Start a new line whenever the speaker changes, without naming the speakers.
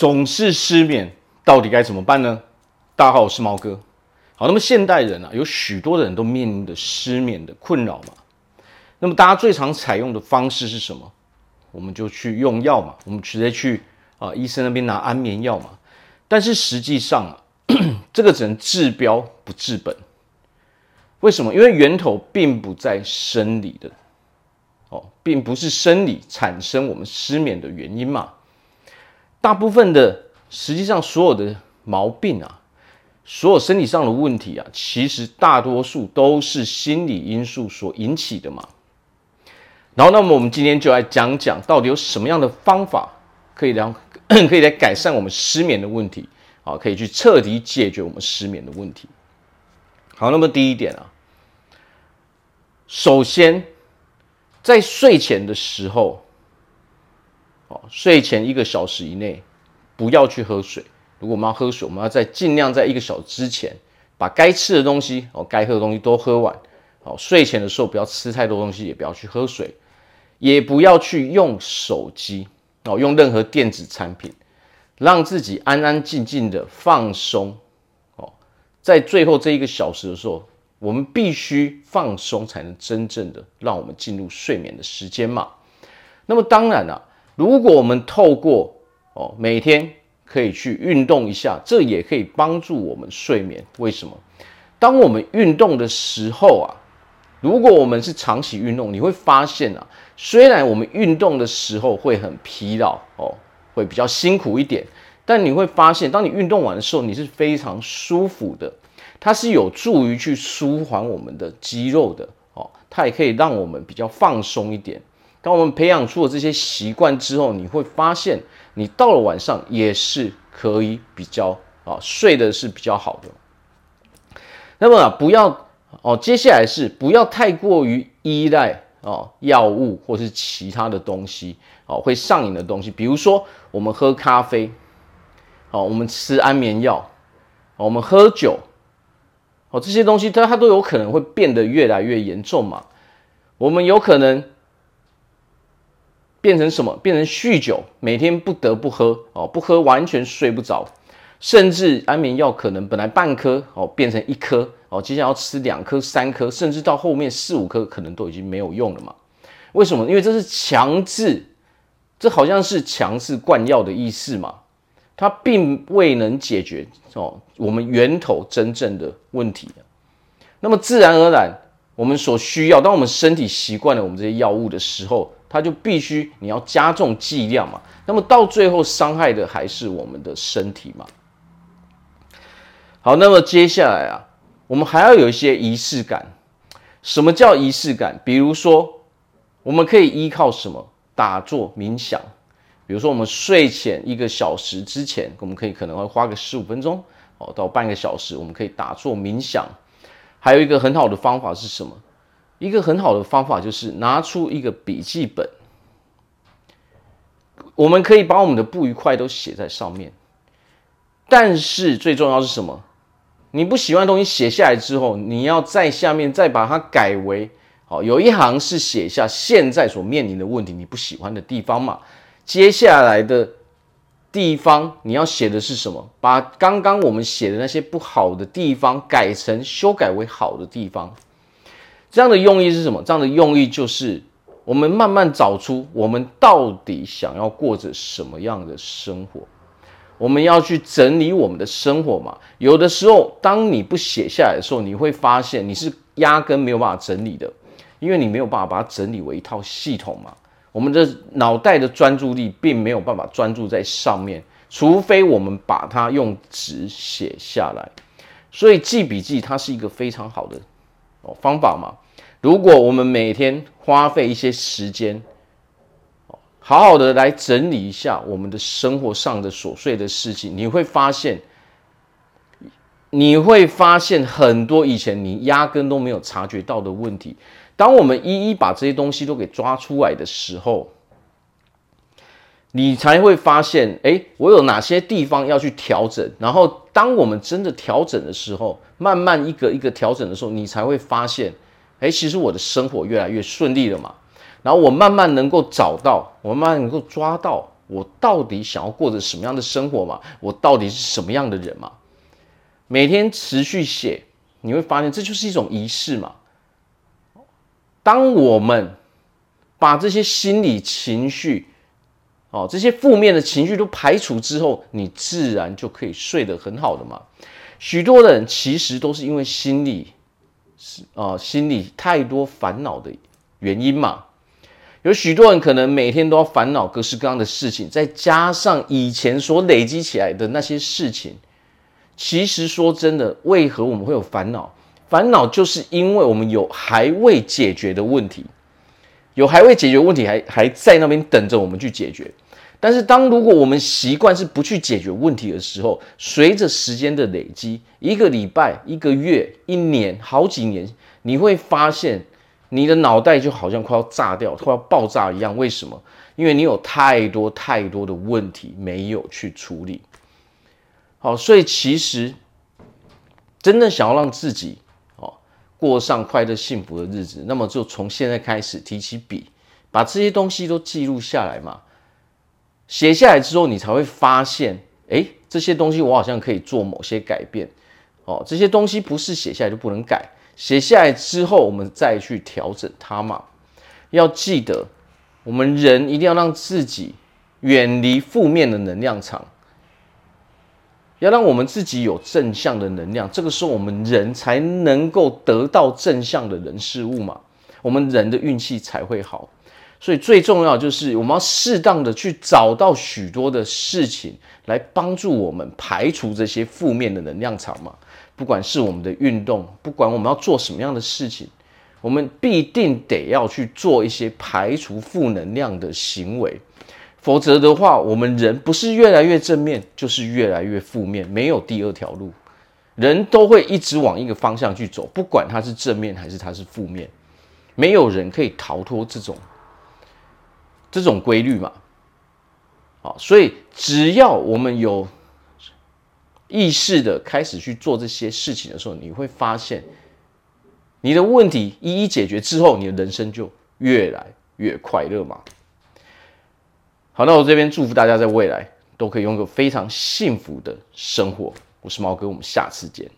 总是失眠，到底该怎么办呢？大家好，我是猫哥。好，那么现代人啊，有许多的人都面临着失眠的困扰嘛。那么大家最常采用的方式是什么？我们就去用药嘛，我们直接去啊医生那边拿安眠药嘛。但是实际上啊，这个只能治标不治本。为什么？因为源头并不在生理的，哦，并不是生理产生我们失眠的原因嘛。大部分的，实际上所有的毛病啊，所有身体上的问题啊，其实大多数都是心理因素所引起的嘛。然后，那么我们今天就来讲讲，到底有什么样的方法可以让 可以来改善我们失眠的问题，啊，可以去彻底解决我们失眠的问题。好，那么第一点啊，首先在睡前的时候，哦，睡前一个小时以内不要去喝水。如果我们要喝水，我们要在尽量在一个小时之前把该吃的东西哦，该喝的东西都喝完。哦，睡前的时候不要吃太多东西，也不要去喝水，也不要去用手机哦，用任何电子产品，让自己安安静静的放松。哦在最后这一个小时的时候，我们必须放松，才能真正的让我们进入睡眠的时间嘛。那么当然了、如果我们透过哦每天可以去运动一下，这也可以帮助我们睡眠。为什么？当我们运动的时候啊，如果我们是长期运动，你会发现啊，虽然我们运动的时候会很疲劳哦，会比较辛苦一点。但你会发现，当你运动完的时候，你是非常舒服的，它是有助于去舒缓我们的肌肉的哦，它也可以让我们比较放松一点。当我们培养出了这些习惯之后，你会发现，你到了晚上也是可以比较啊睡的是比较好的。那么啊，不要哦，接下来是不要太过于依赖哦药物或是其他的东西哦会上瘾的东西，比如说我们喝咖啡。哦，我们吃安眠药，我们喝酒，哦，这些东西它它都有可能会变得越来越严重嘛。我们有可能变成什么？变成酗酒，每天不得不喝哦，不喝完全睡不着，甚至安眠药可能本来半颗哦，变成一颗哦，接下来要吃两颗、三颗，甚至到后面四五颗，可能都已经没有用了嘛。为什么？因为这是强制，这好像是强制灌药的意思嘛。它并未能解决哦，我们源头真正的问题。那么自然而然，我们所需要，当我们身体习惯了我们这些药物的时候，它就必须你要加重剂量嘛。那么到最后伤害的还是我们的身体嘛。好，那么接下来啊，我们还要有一些仪式感。什么叫仪式感？比如说，我们可以依靠什么？打坐冥想。比如说，我们睡前一个小时之前，我们可以可能会花个十五分钟哦，到半个小时，我们可以打坐冥想。还有一个很好的方法是什么？一个很好的方法就是拿出一个笔记本，我们可以把我们的不愉快都写在上面。但是最重要是什么？你不喜欢的东西写下来之后，你要在下面再把它改为好，有一行是写下现在所面临的问题，你不喜欢的地方嘛。接下来的地方，你要写的是什么？把刚刚我们写的那些不好的地方改成修改为好的地方。这样的用意是什么？这样的用意就是我们慢慢找出我们到底想要过着什么样的生活。我们要去整理我们的生活嘛。有的时候，当你不写下来的时候，你会发现你是压根没有办法整理的，因为你没有办法把它整理为一套系统嘛。我们的脑袋的专注力并没有办法专注在上面，除非我们把它用纸写下来。所以记笔记它是一个非常好的哦方法嘛。如果我们每天花费一些时间，好好的来整理一下我们的生活上的琐碎的事情，你会发现，你会发现很多以前你压根都没有察觉到的问题。当我们一一把这些东西都给抓出来的时候，你才会发现，哎，我有哪些地方要去调整。然后，当我们真的调整的时候，慢慢一个一个调整的时候，你才会发现，哎，其实我的生活越来越顺利了嘛。然后，我慢慢能够找到，我慢慢能够抓到我到底想要过着什么样的生活嘛？我到底是什么样的人嘛？每天持续写，你会发现这就是一种仪式嘛。当我们把这些心理情绪，哦，这些负面的情绪都排除之后，你自然就可以睡得很好的嘛。许多人其实都是因为心理是啊，心里太多烦恼的原因嘛。有许多人可能每天都要烦恼各式各样的事情，再加上以前所累积起来的那些事情，其实说真的，为何我们会有烦恼？烦恼就是因为我们有还未解决的问题。有还未解决问题还，还还在那边等着我们去解决。但是，当如果我们习惯是不去解决问题的时候，随着时间的累积，一个礼拜、一个月、一年、好几年，你会发现你的脑袋就好像快要炸掉、快要爆炸一样。为什么？因为你有太多太多的问题没有去处理。好，所以其实真的想要让自己哦。过上快乐幸福的日子，那么就从现在开始提起笔，把这些东西都记录下来嘛。写下来之后，你才会发现，哎，这些东西我好像可以做某些改变。哦，这些东西不是写下来就不能改，写下来之后，我们再去调整它嘛。要记得，我们人一定要让自己远离负面的能量场。要让我们自己有正向的能量，这个时候我们人才能够得到正向的人事物嘛，我们人的运气才会好。所以最重要就是我们要适当的去找到许多的事情来帮助我们排除这些负面的能量场嘛。不管是我们的运动，不管我们要做什么样的事情，我们必定得要去做一些排除负能量的行为。否则的话，我们人不是越来越正面，就是越来越负面，没有第二条路。人都会一直往一个方向去走，不管它是正面还是它是负面，没有人可以逃脱这种这种规律嘛。好，所以只要我们有意识的开始去做这些事情的时候，你会发现你的问题一一解决之后，你的人生就越来越快乐嘛。好，那我这边祝福大家在未来都可以拥有非常幸福的生活。我是毛哥，我们下次见。